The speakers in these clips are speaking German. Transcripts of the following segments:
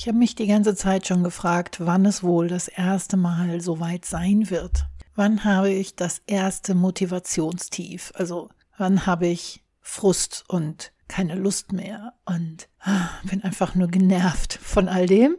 Ich habe mich die ganze Zeit schon gefragt, wann es wohl das erste Mal so weit sein wird. Wann habe ich das erste Motivationstief? Also wann habe ich Frust und keine Lust mehr und ah, bin einfach nur genervt von all dem?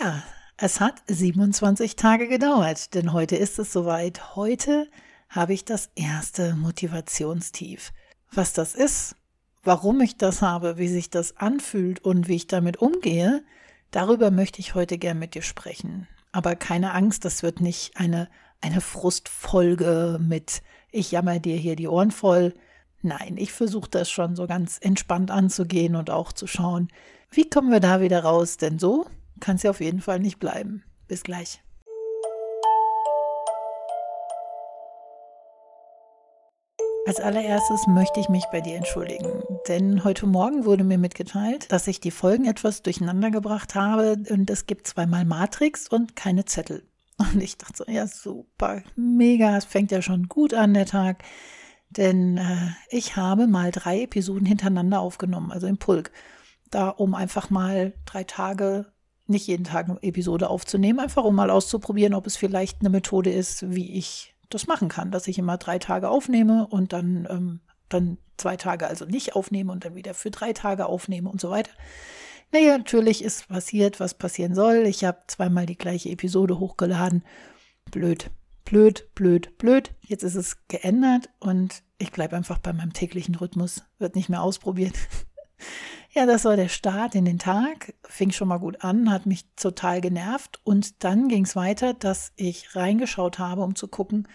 Ja, es hat 27 Tage gedauert, denn heute ist es soweit. Heute habe ich das erste Motivationstief. Was das ist, warum ich das habe, wie sich das anfühlt und wie ich damit umgehe, darüber möchte ich heute gern mit dir sprechen. Aber keine Angst, das wird nicht eine, eine Frustfolge mit ich jammer dir hier die Ohren voll. Nein, ich versuche das schon so ganz entspannt anzugehen und auch zu schauen, wie kommen wir da wieder raus, denn so kann es ja auf jeden Fall nicht bleiben. Bis gleich. Als allererstes möchte ich mich bei dir entschuldigen, denn heute Morgen wurde mir mitgeteilt, dass ich die Folgen etwas durcheinander gebracht habe und es gibt zweimal Matrix und keine Zettel. Und ich dachte so, ja super, mega, es fängt ja schon gut an der Tag, denn äh, ich habe mal drei Episoden hintereinander aufgenommen, also im Pulk, da um einfach mal drei Tage nicht jeden Tag eine Episode aufzunehmen, einfach um mal auszuprobieren, ob es vielleicht eine Methode ist, wie ich das machen kann, dass ich immer drei Tage aufnehme und dann, ähm, dann zwei Tage also nicht aufnehme und dann wieder für drei Tage aufnehme und so weiter. Naja, natürlich ist passiert, was passieren soll. Ich habe zweimal die gleiche Episode hochgeladen. Blöd, blöd, blöd, blöd. Jetzt ist es geändert und ich bleibe einfach bei meinem täglichen Rhythmus. Wird nicht mehr ausprobiert. ja, das war der Start in den Tag. Fing schon mal gut an, hat mich total genervt. Und dann ging es weiter, dass ich reingeschaut habe, um zu gucken,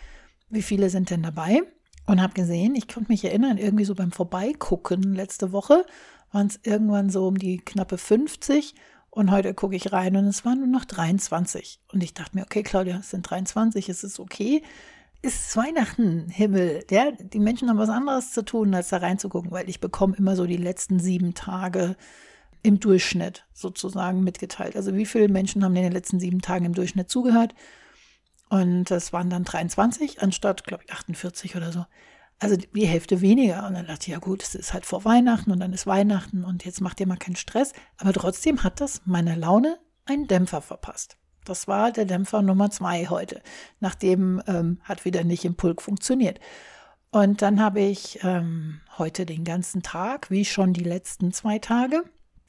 wie viele sind denn dabei. Und habe gesehen, ich konnte mich erinnern, irgendwie so beim Vorbeigucken letzte Woche waren es irgendwann so um die knappe 50. Und heute gucke ich rein und es waren nur noch 23. Und ich dachte mir, okay, Claudia, es sind 23, es ist okay ist Weihnachten, Himmel. Ja? Die Menschen haben was anderes zu tun, als da reinzugucken, weil ich bekomme immer so die letzten sieben Tage im Durchschnitt sozusagen mitgeteilt. Also wie viele Menschen haben in den letzten sieben Tagen im Durchschnitt zugehört? Und das waren dann 23 anstatt, glaube ich, 48 oder so. Also die Hälfte weniger. Und dann dachte ich, ja gut, es ist halt vor Weihnachten und dann ist Weihnachten und jetzt macht ihr mal keinen Stress. Aber trotzdem hat das meiner Laune einen Dämpfer verpasst. Das war der Dämpfer Nummer zwei heute. Nachdem ähm, hat wieder nicht im Pulk funktioniert. Und dann habe ich ähm, heute den ganzen Tag, wie schon die letzten zwei Tage,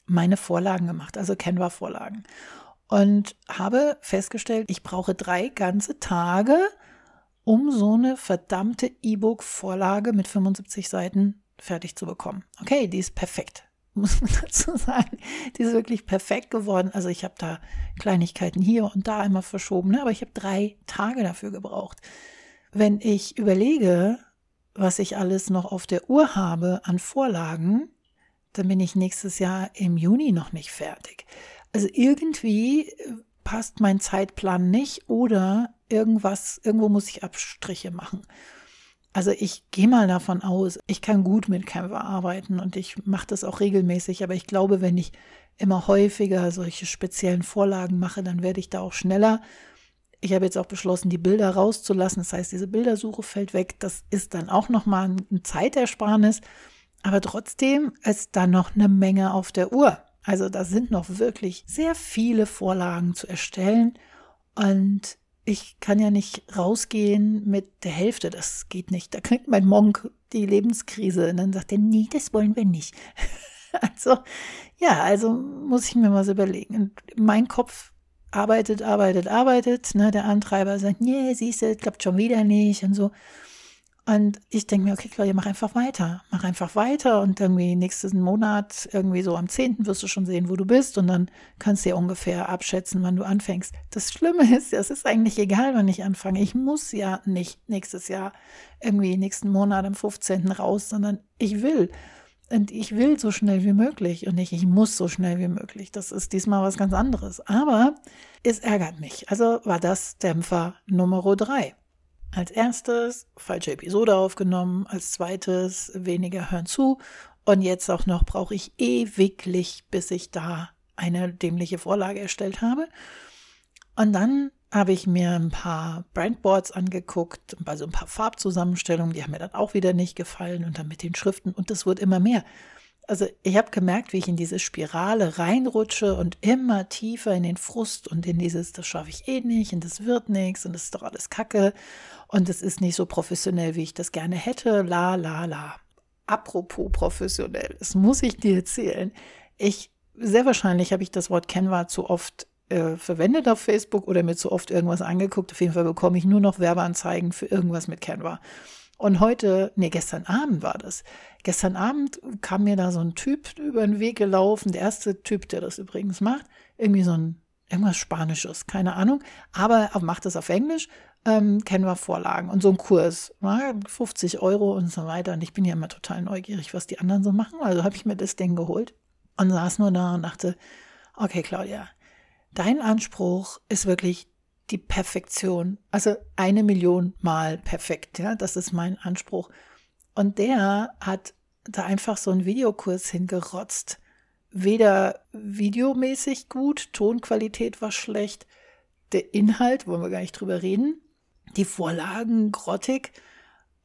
meine Vorlagen gemacht, also Canva-Vorlagen. Und habe festgestellt, ich brauche drei ganze Tage, um so eine verdammte E-Book-Vorlage mit 75 Seiten fertig zu bekommen. Okay, die ist perfekt muss man dazu sagen. Die ist wirklich perfekt geworden. Also ich habe da Kleinigkeiten hier und da einmal verschoben, ne? aber ich habe drei Tage dafür gebraucht. Wenn ich überlege, was ich alles noch auf der Uhr habe an Vorlagen, dann bin ich nächstes Jahr im Juni noch nicht fertig. Also irgendwie passt mein Zeitplan nicht oder irgendwas, irgendwo muss ich Abstriche machen. Also ich gehe mal davon aus, ich kann gut mit Canva arbeiten und ich mache das auch regelmäßig, aber ich glaube, wenn ich immer häufiger solche speziellen Vorlagen mache, dann werde ich da auch schneller. Ich habe jetzt auch beschlossen, die Bilder rauszulassen. Das heißt, diese Bildersuche fällt weg. Das ist dann auch nochmal ein Zeitersparnis. Aber trotzdem ist da noch eine Menge auf der Uhr. Also da sind noch wirklich sehr viele Vorlagen zu erstellen. Und ich kann ja nicht rausgehen mit der Hälfte, das geht nicht. Da kriegt mein Monk die Lebenskrise und dann sagt er, nee, das wollen wir nicht. also, ja, also muss ich mir mal so überlegen. Und mein Kopf arbeitet, arbeitet, arbeitet. Ne? Der Antreiber sagt, nee, siehst du, klappt schon wieder nicht und so. Und ich denke mir, okay, Claudia, mach einfach weiter. Mach einfach weiter und irgendwie nächsten Monat, irgendwie so am 10. wirst du schon sehen, wo du bist und dann kannst du ja ungefähr abschätzen, wann du anfängst. Das Schlimme ist, es ist eigentlich egal, wann ich anfange. Ich muss ja nicht nächstes Jahr irgendwie nächsten Monat am 15. raus, sondern ich will. Und ich will so schnell wie möglich und nicht, ich muss so schnell wie möglich. Das ist diesmal was ganz anderes. Aber es ärgert mich. Also war das Dämpfer Nummer drei. Als erstes falsche Episode aufgenommen, als zweites weniger hören zu und jetzt auch noch brauche ich ewiglich, bis ich da eine dämliche Vorlage erstellt habe. Und dann habe ich mir ein paar Brandboards angeguckt, also ein paar Farbzusammenstellungen, die haben mir dann auch wieder nicht gefallen und dann mit den Schriften und das wird immer mehr. Also ich habe gemerkt, wie ich in diese Spirale reinrutsche und immer tiefer in den Frust und in dieses, das schaffe ich eh nicht und das wird nichts und das ist doch alles Kacke und es ist nicht so professionell, wie ich das gerne hätte. La, la, la. Apropos professionell, das muss ich dir erzählen. Ich, sehr wahrscheinlich habe ich das Wort Canva zu oft äh, verwendet auf Facebook oder mir zu oft irgendwas angeguckt. Auf jeden Fall bekomme ich nur noch Werbeanzeigen für irgendwas mit Canva. Und heute, nee, gestern Abend war das. Gestern Abend kam mir da so ein Typ über den Weg gelaufen, der erste Typ, der das übrigens macht, irgendwie so ein, irgendwas Spanisches, keine Ahnung, aber er macht das auf Englisch, ähm, kennen wir Vorlagen und so ein Kurs, na, 50 Euro und so weiter. Und ich bin ja immer total neugierig, was die anderen so machen. Also habe ich mir das Ding geholt und saß nur da und dachte, okay, Claudia, dein Anspruch ist wirklich die Perfektion. Also eine Million Mal perfekt, ja, das ist mein Anspruch. Und der hat da einfach so einen Videokurs hingerotzt. Weder videomäßig gut, Tonqualität war schlecht, der Inhalt, wollen wir gar nicht drüber reden, die Vorlagen grottig.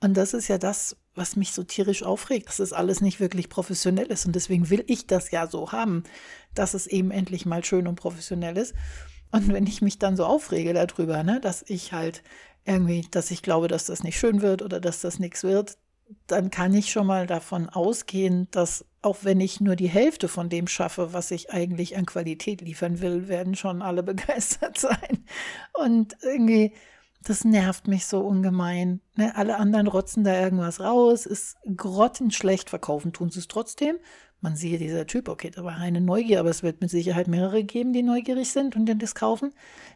Und das ist ja das, was mich so tierisch aufregt, dass das alles nicht wirklich professionell ist. Und deswegen will ich das ja so haben, dass es eben endlich mal schön und professionell ist. Und wenn ich mich dann so aufrege darüber, ne, dass ich halt irgendwie, dass ich glaube, dass das nicht schön wird oder dass das nichts wird, dann kann ich schon mal davon ausgehen, dass auch wenn ich nur die Hälfte von dem schaffe, was ich eigentlich an Qualität liefern will, werden schon alle begeistert sein. Und irgendwie, das nervt mich so ungemein. Ne? Alle anderen rotzen da irgendwas raus, ist grottenschlecht, verkaufen tun sie es trotzdem man sieht, dieser Typ, okay, da war eine Neugier, aber es wird mit Sicherheit mehrere geben, die neugierig sind und das kaufen,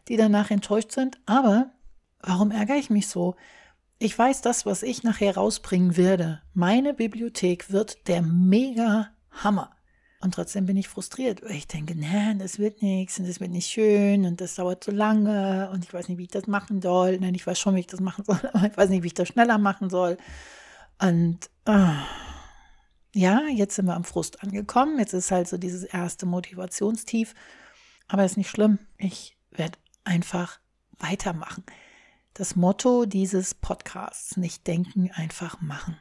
die danach enttäuscht sind. Aber warum ärgere ich mich so? Ich weiß, das, was ich nachher rausbringen werde, meine Bibliothek wird der mega Hammer. Und trotzdem bin ich frustriert, ich denke, nein, das wird nichts und das wird nicht schön und das dauert zu lange und ich weiß nicht, wie ich das machen soll. Nein, ich weiß schon, wie ich das machen soll, aber ich weiß nicht, wie ich das schneller machen soll. Und oh, ja, jetzt sind wir am Frust angekommen. Jetzt ist halt so dieses erste Motivationstief. Aber ist nicht schlimm. Ich werde einfach weitermachen. Das Motto dieses Podcasts, nicht denken, einfach machen.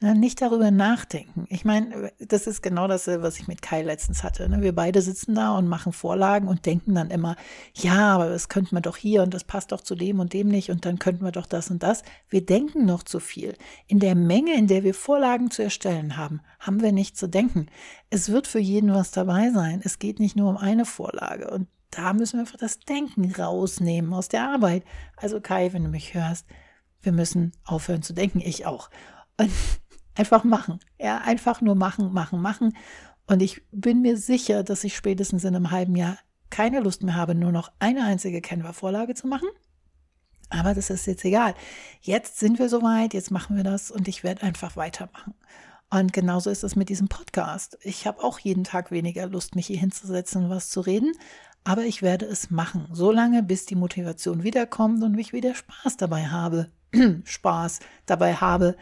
Ne, nicht darüber nachdenken. Ich meine, das ist genau das, was ich mit Kai letztens hatte. Ne? Wir beide sitzen da und machen Vorlagen und denken dann immer, ja, aber das könnten wir doch hier und das passt doch zu dem und dem nicht und dann könnten wir doch das und das. Wir denken noch zu viel. In der Menge, in der wir Vorlagen zu erstellen haben, haben wir nicht zu denken. Es wird für jeden was dabei sein. Es geht nicht nur um eine Vorlage und da müssen wir einfach das Denken rausnehmen aus der Arbeit. Also Kai, wenn du mich hörst, wir müssen aufhören zu denken, ich auch. Und Einfach machen. Ja, einfach nur machen, machen, machen. Und ich bin mir sicher, dass ich spätestens in einem halben Jahr keine Lust mehr habe, nur noch eine einzige Canva-Vorlage zu machen. Aber das ist jetzt egal. Jetzt sind wir soweit, jetzt machen wir das und ich werde einfach weitermachen. Und genauso ist es mit diesem Podcast. Ich habe auch jeden Tag weniger Lust, mich hier hinzusetzen und was zu reden, aber ich werde es machen, solange bis die Motivation wiederkommt und ich wieder Spaß dabei habe. Spaß dabei habe,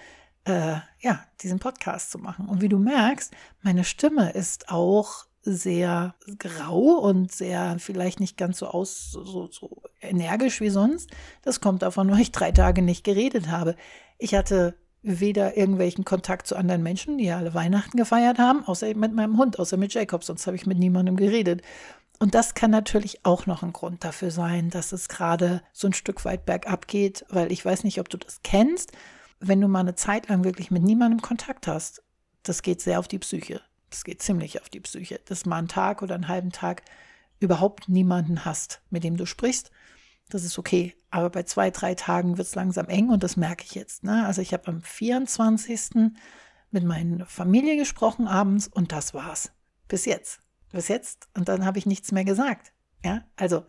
äh, ja, diesen Podcast zu machen. Und wie du merkst, meine Stimme ist auch sehr grau und sehr vielleicht nicht ganz so aus so, so energisch wie sonst. Das kommt davon, weil ich drei Tage nicht geredet habe. Ich hatte weder irgendwelchen Kontakt zu anderen Menschen, die alle Weihnachten gefeiert haben, außer mit meinem Hund, außer mit Jacob, sonst habe ich mit niemandem geredet. Und das kann natürlich auch noch ein Grund dafür sein, dass es gerade so ein Stück weit bergab geht, weil ich weiß nicht, ob du das kennst wenn du mal eine Zeit lang wirklich mit niemandem Kontakt hast, das geht sehr auf die Psyche. Das geht ziemlich auf die Psyche. Dass mal einen Tag oder einen halben Tag überhaupt niemanden hast, mit dem du sprichst, das ist okay. Aber bei zwei, drei Tagen wird es langsam eng und das merke ich jetzt. Ne? Also ich habe am 24. mit meiner Familie gesprochen abends und das war's. Bis jetzt. Bis jetzt. Und dann habe ich nichts mehr gesagt. Ja, also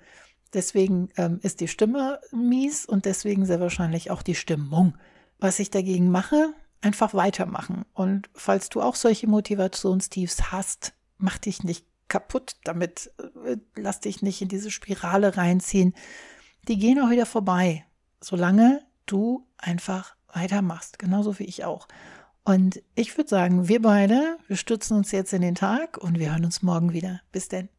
deswegen ähm, ist die Stimme mies und deswegen sehr wahrscheinlich auch die Stimmung was ich dagegen mache, einfach weitermachen. Und falls du auch solche Motivationstiefs hast, mach dich nicht kaputt damit, äh, lass dich nicht in diese Spirale reinziehen. Die gehen auch wieder vorbei, solange du einfach weitermachst, genauso wie ich auch. Und ich würde sagen, wir beide, wir stützen uns jetzt in den Tag und wir hören uns morgen wieder. Bis denn.